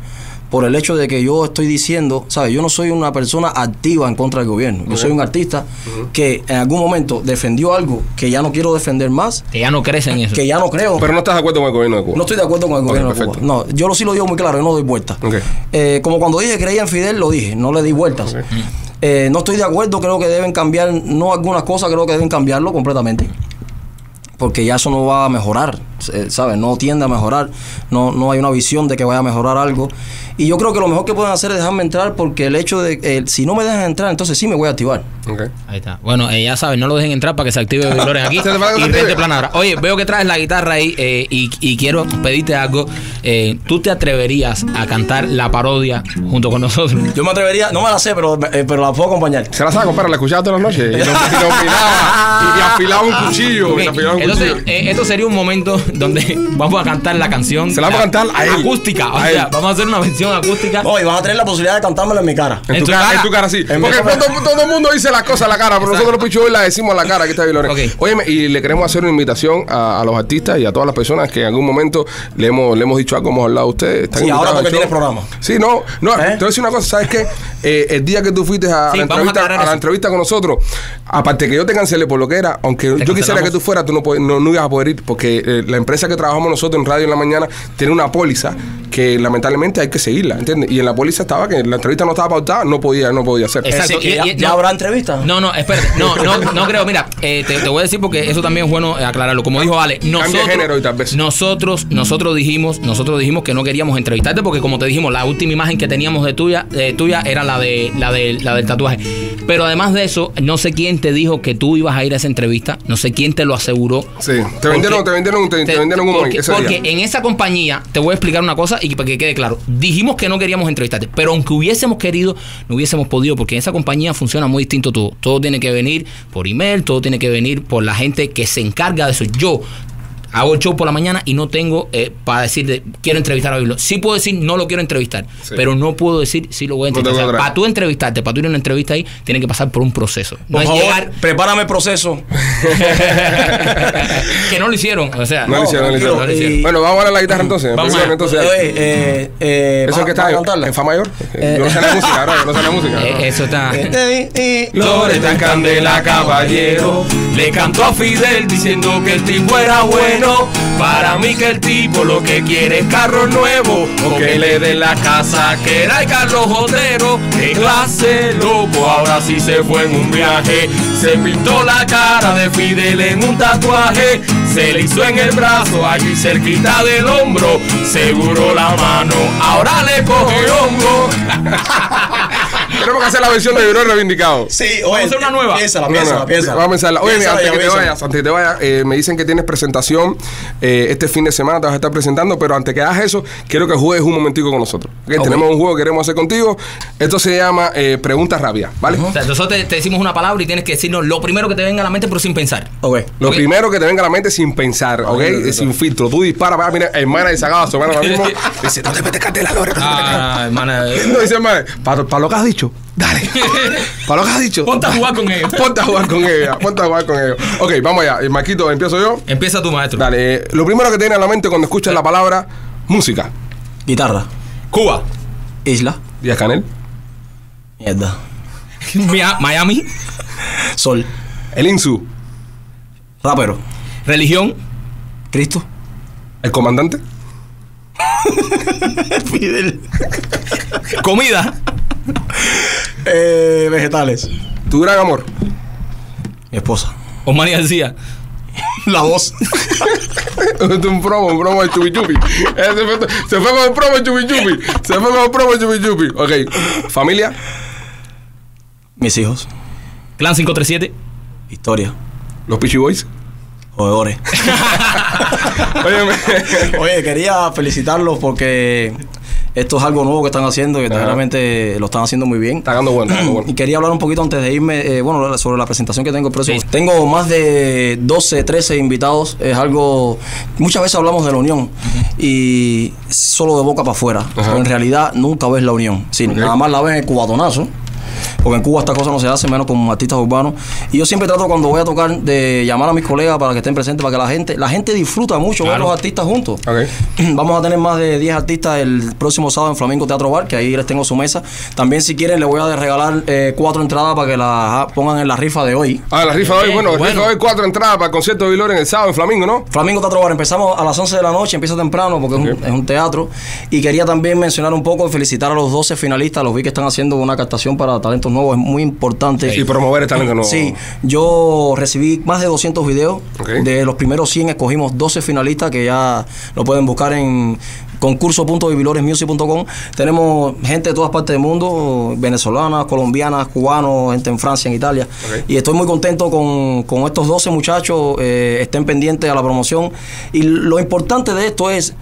por el hecho de que yo estoy diciendo, ¿sabes? Yo no soy una persona activa en contra del gobierno. Yo soy un artista que en algún momento defendió algo que ya no quiero defender más, Que ya no crece en eso. que ya no creo. Pero no estás de acuerdo con el gobierno de Cuba. No estoy de acuerdo con el gobierno de. Cuba. No, yo lo sí lo digo muy claro, yo no doy vueltas. Ok. Eh, como cuando dije que creía en Fidel, lo dije, no le di vueltas. Eh, no estoy de acuerdo, creo que deben cambiar, no algunas cosas, creo que deben cambiarlo completamente. Porque ya eso no va a mejorar, ¿sabes? No tiende a mejorar, no, no hay una visión de que vaya a mejorar algo. Y yo creo que lo mejor que pueden hacer es dejarme entrar porque el hecho de, eh, si no me dejan entrar, entonces sí me voy a activar. Ok. Ahí está. Bueno, eh, ya saben, no lo dejen entrar para que se active Loren aquí. Y activar. Rente Planadora. Oye, veo que traes la guitarra ahí eh, y, y quiero pedirte algo. Eh, ¿Tú te atreverías a cantar la parodia junto con nosotros? Yo me atrevería, no me la sé, pero, eh, pero la puedo acompañar. Se la sabe, compadre, la escuchaba todas las noches. Y, lo- y lo afilaba, y, y afilaba un cuchillo. Ok, y afilaba un Entonces, cuchillo. eh, esto sería un momento donde vamos a cantar la canción. Se la vamos a cantar a él. Acústica. O A sea, él. vamos a hacer una versión acústica. No, y van a tener la posibilidad de cantármela en mi cara. En, en tu tu cara, cara. en tu cara sí. En Porque cara. todo, todo el mundo dice las cosas a la cara, pero nosotros los pichudos las decimos a la cara. Aquí está Loren. Ok. Óyeme, y le queremos hacer una invitación a, a los artistas y a todas las personas que en algún momento le hemos, le hemos dicho algo, hemos hablado a ustedes. Están Sí, ahora invitados al porque show. tienes programa. Sí, no, no. ¿Eh? Te voy a decir una cosa, ¿sabes qué? Eh, el día que tú fuiste a, Sí, la, vamos a entrevista, aclarar a la eso. entrevista con nosotros, aparte que yo te cancelé por lo que era, aunque yo quisiera cancelamos. que tú fueras, tú no, puedes- no, no ibas a poder ir, porque eh, la empresa que trabajamos nosotros en Radio en la Mañana tiene una póliza que lamentablemente hay que seguirla, ¿entiendes? Y en la póliza estaba que la entrevista no estaba pautada, no podía, no podía. Es Exacto, decir, que y- ya, y- ya no. habrá entrevista. No, no, espérate. No, no, no creo. Mira, eh, te, te voy a decir porque eso también es bueno eh, aclararlo. Como dijo Ale, nosotros, género y tal vez. nosotros, nosotros dijimos, nosotros dijimos que no queríamos entrevistarte porque como te dijimos, la última imagen que teníamos de tuya, de tuya era la de la de la del tatuaje. Pero además de eso, no sé quién te dijo que tú ibas a ir a esa entrevista, no sé quién te lo aseguró. Sí, te vendieron, te vendieron, un- te, te vendieron un porque, ese porque en esa compañía, te voy a explicar una cosa y para que quede claro. Dijimos que no queríamos entrevistarte, pero aunque hubiésemos querido, no hubiésemos podido, porque en esa compañía funciona muy distinto todo. Todo tiene que venir por email, todo tiene que venir por la gente que se encarga de eso. Yo hago el show por la mañana y no tengo eh, para decir de, quiero entrevistar a Biblo. Sí puedo decir no lo quiero entrevistar, Sí. pero no puedo decir si lo voy a No entrevistar. puedo traer. para tú entrevistarte, para tú ir a una entrevista ahí, tiene que pasar por un proceso. No Por es favor, llegar prepárame el proceso. que no lo hicieron, o sea, No, lo hicieron, no lo hicieron. no lo hicieron. Bueno, vamos a ver la guitarra entonces. Vamos a- entonces. Eh, eh, Eso ¿vas- que está en, cantarla? en Fa mayor. Yo no sé la música, ahora, yo no sé la música. Eh, eso está. Eh, Loreta Candela Caballero le cantó a Fidel diciendo que el tipo era bueno. Para mí que el tipo lo que quiere es carro nuevo o que le den la casa que era el Carlos Otero. De clase loco, ahora sí se fue en un viaje. Se pintó la cara de Fidel en un tatuaje. Se le hizo en el brazo, allí cerquita del hombro. Seguro la mano, ahora le coge hongo. Tenemos que hacer la versión de Vibro reivindicado. Sí, Vamos a hacer una nueva. Piénsala, piénsala, piénsala. Vamos a pensarla. Oye, Piénsala antes que te vayas, antes que te vayas, eh, me dicen que tienes presentación eh, este fin de semana, te vas a estar presentando, pero antes que hagas eso, quiero que juegues un momentico con nosotros. Tenemos un juego que queremos hacer contigo. Esto se llama eh, Preguntas Rápidas, ¿vale? O sea, nosotros te, te decimos una palabra y tienes que decirnos lo primero que te venga a la mente, pero sin pensar. Ok. Lo primero que te venga a la mente sin pensar, ¿ok? sin filtro. Tú disparas, va, mira, hermana de Sagado, su hermana ahora mismo, dice, no te metes candela, no te metes candela". Ah, hermana. No, dice hermana, para lo que has dicho, dale. Para lo que has dicho. Ponte a jugar con ellos. Ponte a jugar con ella, ponte a jugar con ellos. Ok, vamos allá. Eh, Marquito, empiezo yo. Empieza tu maestro. Dale, eh, lo primero que te viene a la mente cuando escuchas la palabra música. Guitarra. Cuba. Isla. Díaz Canel, Mierda. Mia- Miami. Sol. el Insu, Rapero. Religión. Cristo. el comandante, Fidel. Comida. Eh, vegetales. tu gran amor. Mi esposa. Osmani García. La voz. Es un promo, un promo de Chupi Chupi. Eh, Se fue, se fue con el promo de Chupi Chupi. Se fue con el promo de Chupi Chupi. Ok, familia, Mis hijos. Clan 537. Historia. los Pichi Boys. Oye, quería felicitarlos porque esto es algo nuevo que están haciendo y verdaderamente lo están haciendo muy bien. Está dando bueno, está dando bueno. Y quería hablar un poquito antes de irme, eh, bueno, sobre la presentación que tengo el próximo. Tengo más de 12, 13 invitados. Es algo. Muchas veces hablamos de la unión y solo de boca para afuera. Pero en realidad nunca ves la unión. Sí, nada más la ves en el cubatonazo. Porque en Cuba esta cosa no se hace, menos con artistas urbanos. Y yo siempre trato cuando voy a tocar de llamar a mis colegas para que estén presentes, para que la gente, la gente disfruta mucho ver Claro. los artistas juntos. Ok. Vamos a tener más de 10 artistas el próximo sábado en Flamenco Teatro Bar, que ahí les tengo su mesa. También si quieren les voy a regalar eh, cuatro entradas para que las pongan en la rifa de hoy. Ah, la rifa de hoy, bueno, la rifa bueno. de hoy, cuatro entradas para el concierto de Vilor en el sábado en Flamingo, ¿no? Flamenco Teatro Bar, empezamos a las 11 de la noche, empieza temprano porque es, un, es un teatro. Y quería también mencionar un poco y felicitar a los 12 finalistas. Los vi que están haciendo una captación para talentos nuevos, es muy importante. Y promover el talento nuevo. Sí, yo recibí más de 200 videos. De los primeros 100 escogimos 12 finalistas que ya lo pueden buscar en concurso.viviloresmusic.com. Tenemos gente de todas partes del mundo, venezolanas, colombianas, cubanos, gente en Francia, en Italia. Y estoy muy contento con, con estos 12 muchachos. eh, estén pendientes a la promoción. Y lo importante de esto es,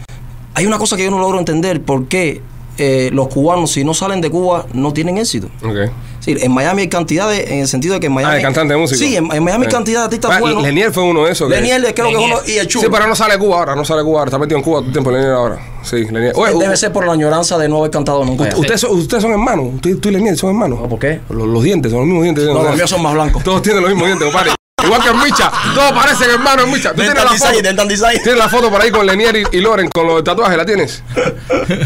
hay una cosa que yo no logro entender, ¿por qué eh, los cubanos, si no salen de Cuba, no tienen éxito? Ok. Sí, en Miami hay cantidades, en el sentido de que en Miami. Ah, de cantante de música. Sí, en, en Miami hay Sí. cantidad de artistas Ah, buenos. Lenier fue uno de esos. Leniel, creo que es Leniel. uno. Y el Chu. Sí, pero no sale de Cuba ahora, no sale de Cuba ahora. Está metido en Cuba todo el tiempo, Lenier ahora. Sí, Lenier. Oye, Debe u- ser por la añoranza de no haber cantado nunca. ustedes, son, ustedes son hermanos. Usted- Tú y Lenier son hermanos. ¿Por qué? Los, los dientes, son los mismos dientes. No, los míos son más blancos. Todos tienen los mismos dientes, compadre. Igual que en Micha. Todos parecen hermanos en Micha. ¿Tú Del tienes la, Design, foto? ¿Tienes la foto por ahí con Lenier y, y Loren con los tatuajes? ¿La tienes?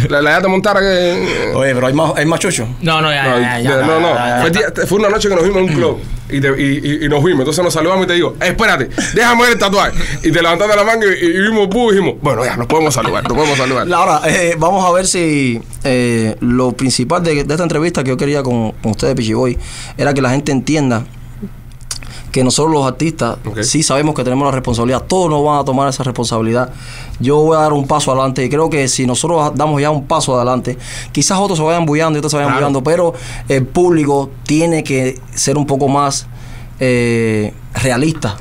¿La, la ya te montara que.? Oye, pero hay más, hay más chucho. No, no, ya, No, ya, ya, no, no, ya. Fue, día- fue una noche que nos vimos en un club y, te- y- y- y nos fuimos. Entonces nos saludamos y te digo, "Eh, espérate, déjame ver el tatuaje. Y te levantaste la manga y, y vimos bu y dijimos, bueno, ya, nos podemos saludar, nos podemos saludar. Ahora, eh, vamos a ver si eh, lo principal de, de esta entrevista que yo quería con, con ustedes, Pichiboy, era que la gente entienda que nosotros los artistas sí sabemos que tenemos la responsabilidad, todos nos van a tomar esa responsabilidad. Yo voy a dar un paso adelante y creo que si nosotros damos ya un paso adelante, quizás otros se vayan bullando y otros se vayan Claro. bullando, pero el público tiene que ser un poco más eh, realista.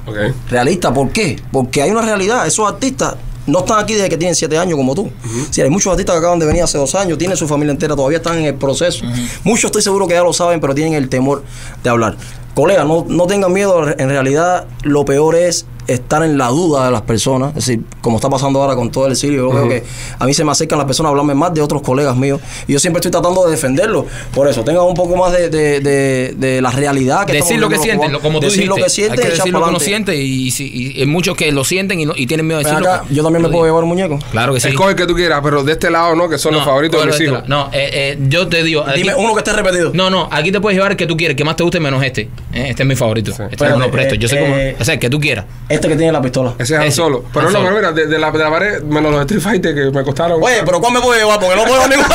Realista, ¿por qué? Porque hay una realidad, esos artistas no están aquí desde que tienen siete años como tú. Sí, hay muchos artistas que acaban de venir hace dos años, tienen su familia entera, todavía están en el proceso. Muchos estoy seguro que ya lo saben, pero tienen el temor de hablar. Colega, no, no tengan miedo, en realidad lo peor es estar en la duda de las personas, es decir, como está pasando ahora con todo el exilio, yo veo que a mí se me acercan las personas a hablarme más de otros colegas míos y yo siempre estoy tratando de defenderlo. Por eso, tengan un poco más de, de, de- de la realidad que Decir lo que sienten, como tú Decir dijiste. lo que sienten hay que y decir lo que uno siente y, si- y hay muchos que lo sienten y, no- y tienen miedo de decirlo. acá, yo también me puedo digo. llevar un muñeco. Claro que sí. Escoge el que tú quieras, pero de este lado no, que son los favoritos de mis este hijos. lado. No, eh, eh, yo te digo. aquí- Dime uno que esté repetido. No, no, aquí te puedes llevar el que tú quieres, que más te guste menos este. Eh, Este es mi favorito. Este Espérate, no lo presto. Yo sé cómo. eh, O sea, el que tú quieras. Este que tiene la pistola. Ese es Ese, Solo. Pero no, Solo. pero mira, de, de la, de la pared, menos los Street Fighter que me costaron. Oye, pero ¿cuál me puedo llevar? Porque no puedo llevar ninguno.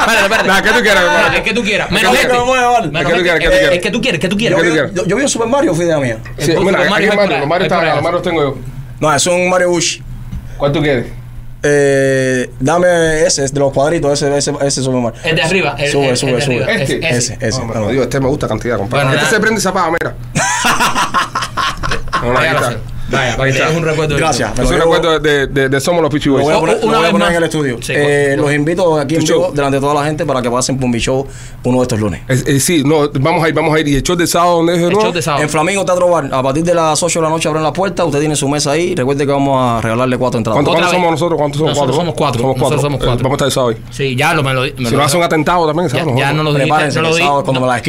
Espérate, espérate. Nah, ¿qué tú quieres, Ah, hermano? El que tú quieras. ¿Qué Menos tú este. este. El que tú quieres, que tú quieres. ¿Qué tú Yo, vi un Super Mario, idea mía. Sí, el mira, aquí es Mario, los Mario es los. Mario tengo yo. No, es un Mario Bush. ¿Cuál tú quieres? Eh, dame ese, es de los cuadritos, ese, ese, ese Super Mario. El de arriba. El, Sube, el- el sube, de sube. arriba. Este. Ese, Ese, ese. No, digo, este me gusta cantidad, compadre. Bueno, este nada. se prende y se apaga, mira. No, ahí está. Vaya, para que Ahí está. tengas un recuerdo. de Gracias. Es un recuerdo de, de, de Somos los Pichi Lo voy a poner, una lo voy a poner en el estudio. Sí, Eh, los invito aquí en vivo, delante de toda la gente, para que pasen por mi show uno de estos lunes. Eh, eh, sí, no, vamos a ir, vamos a ir. ¿Y el show de sábado dónde es El nuevo? show de sábado. En Flamingo Teatro Bar, a partir de las 8 de la noche abren la puerta, usted tiene su mesa ahí. Recuerde que vamos a regalarle cuatro entradas. ¿Cuántos Otra cuántos somos nosotros? ¿Cuántos somos? Nosotros ¿Cuatro? somos cuatro. Somos cuatro. Nosotros somos Eh, cuatro. Vamos a estar el sábado hoy. Sí, ya lo, me lo, me Si lo- no hace un atentado también, Ya, ¿sabes? ya no lo dijiste,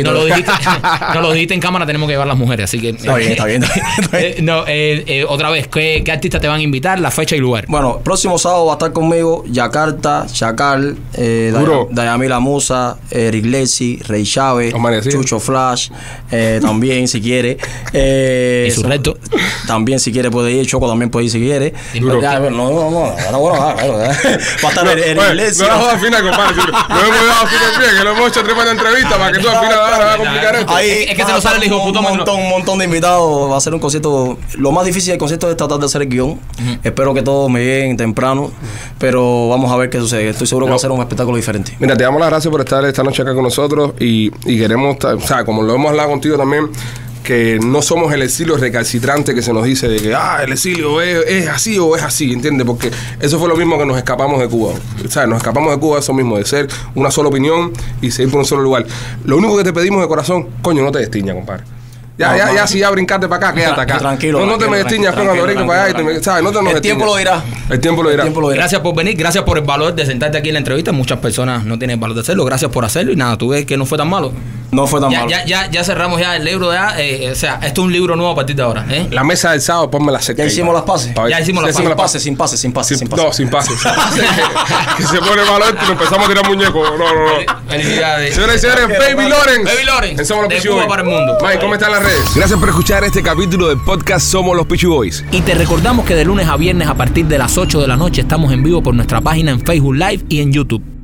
no lo dijiste, no lo dijiste en cámara, tenemos que llevar las mujeres, así que Está bien, está bien, está bien, está bien. Eh, no, eh, eh, otra vez, ¿qué, qué artistas te van a invitar? La fecha y lugar. Bueno, próximo sábado va a estar conmigo Yakarta, Chacal, eh, Duro. Daya- Dayamila Musa, Eric Lesi, Rey Chávez. Chucho Flash, eh, también si quiere. Eh, Y su so- reto. También si quiere puede ir, Choco también puede ir si quiere. Duro. Ya, no, no, no, ahora, bueno, ah. Va a estar Eric Lesi. no jodas al final, compadre. Lo hemos bien, que lo hemos hecho entrevista para que tú al final ahora vas a complicar esto. Ahí Es que se a nos sale el hijo un puto montón, un montón de invitados. Va a ser un concierto. Lo más difícil del concierto es tratar de hacer el guion. Espero que todos me lleguen temprano. Pero vamos a ver qué sucede. Estoy seguro que va a ser un espectáculo diferente. Mira, te damos las gracias por estar esta noche acá con nosotros y, y queremos, o sea, como lo hemos hablado contigo también, que no somos el exilio recalcitrante que se nos dice de que, ah, el exilio es, es así o es así, ¿entiendes? Porque eso fue lo mismo que nos escapamos de Cuba. O sea, nos escapamos de Cuba, eso mismo, de ser una sola opinión y seguir por un solo lugar. Lo único que te pedimos de corazón, coño, no te destiñas, compadre. Ya, No, ya, no. ya, si ya brincaste para acá, quédate acá. Tranquilo, No, no te me destiñas cuando brinques para allá y te me- tranquilo, ¿sabes? No te nos El tiempo lo dirá. El tiempo lo dirá. El tiempo lo dirá. Gracias por venir, gracias por el valor de sentarte aquí en la entrevista. Muchas personas no tienen el valor de hacerlo. Gracias por hacerlo. Y nada, tú ves que no fue tan malo. No fue tan Ya, malo. ya, ya, ya cerramos ya el libro. Ya, eh, o sea, esto es un libro nuevo a partir de ahora. ¿eh? La mesa del sábado, ponme la cerca. Ya hicimos las pases. Ya hicimos las sin pases. pases, sin pases, sin pases, sin pases. No, sin pases. que, se pone malo esto y empezamos a tirar muñecos. No, no, no. Felicidades. Señoras y señores, Baby Lawrence. Baby Lawrence, de Cuba para el mundo. Mike, ¿cómo están las Gracias por escuchar este capítulo del podcast Somos los Pichu Boys. Y te recordamos que de lunes a viernes a partir de las 8 de la noche estamos en vivo por nuestra página en Facebook Live y en YouTube.